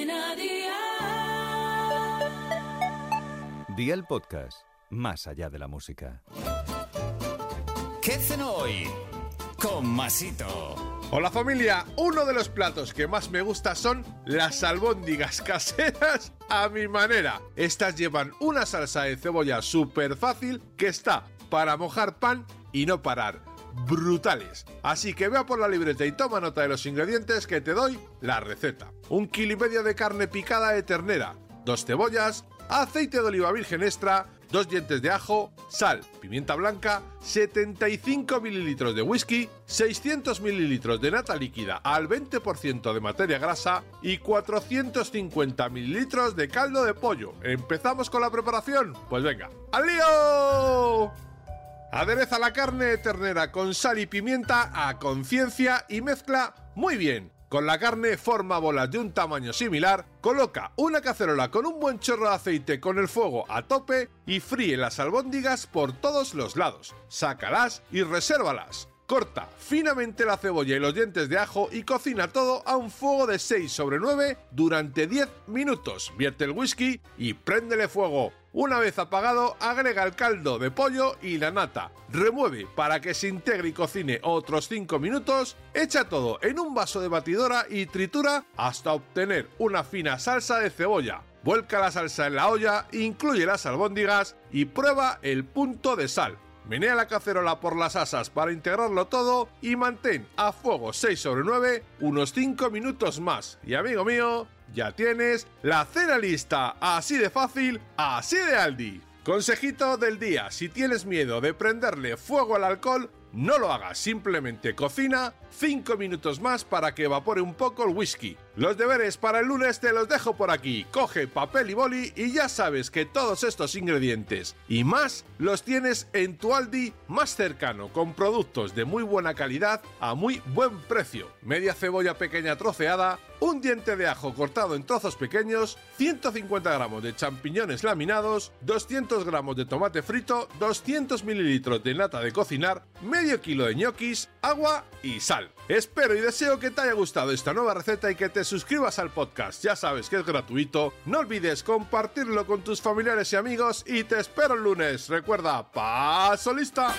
Cadena Dial. Día el podcast, más allá de la música. ¿Qué cenó hoy? Con Masito. Hola familia, uno de los platos que más me gusta son las albóndigas caseras a mi manera. Estas llevan una salsa de cebolla súper fácil que está para mojar pan y no parar. Brutales. Así que vea por la libreta y toma nota de los ingredientes que te doy la receta. Un kilo y medio de carne picada de ternera, dos cebollas, aceite de oliva virgen extra, dos dientes de ajo, sal, pimienta blanca, 75 mililitros de whisky, 600 mililitros de nata líquida al 20% de materia grasa y 450 mililitros de caldo de pollo. ¿Empezamos con la preparación? Pues venga, ¡al lío! Adereza la carne de ternera con sal y pimienta a conciencia y mezcla muy bien. Con la carne forma bolas de un tamaño similar, coloca una cacerola con un buen chorro de aceite con el fuego a tope y fríe las albóndigas por todos los lados. Sácalas y resérvalas. Corta finamente la cebolla y los dientes de ajo y cocina todo a un fuego de 6 sobre 9 durante 10 minutos. Vierte el whisky y préndele fuego. Una vez apagado, agrega el caldo de pollo y la nata. Remueve para que se integre y cocine otros 5 minutos. Echa todo en un vaso de batidora y tritura hasta obtener una fina salsa de cebolla. Vuelca la salsa en la olla, incluye las albóndigas y prueba el punto de sal. Menea la cacerola por las asas para integrarlo todo y mantén a fuego 6 sobre 9 unos 5 minutos más. Y amigo mío, ya tienes la cena lista. Así de fácil, así de Aldi. Consejito del día, si tienes miedo de prenderle fuego al alcohol, no lo hagas, simplemente cocina 5 minutos más para que evapore un poco el whisky. Los deberes para el lunes te los dejo por aquí. Coge papel y boli y ya sabes que todos estos ingredientes y más los tienes en tu Aldi más cercano con productos de muy buena calidad a muy buen precio. Media cebolla pequeña troceada, un diente de ajo cortado en trozos pequeños, 150 gramos de champiñones laminados, 200 gramos de tomate frito, 200 mililitros de nata de cocinar, medio kilo de ñoquis, agua y sal. Espero y deseo que te haya gustado esta nueva receta y que te suscribas al podcast, ya sabes que es gratuito. No olvides compartirlo con tus familiares y amigos y te espero el lunes. Recuerda, paso lista.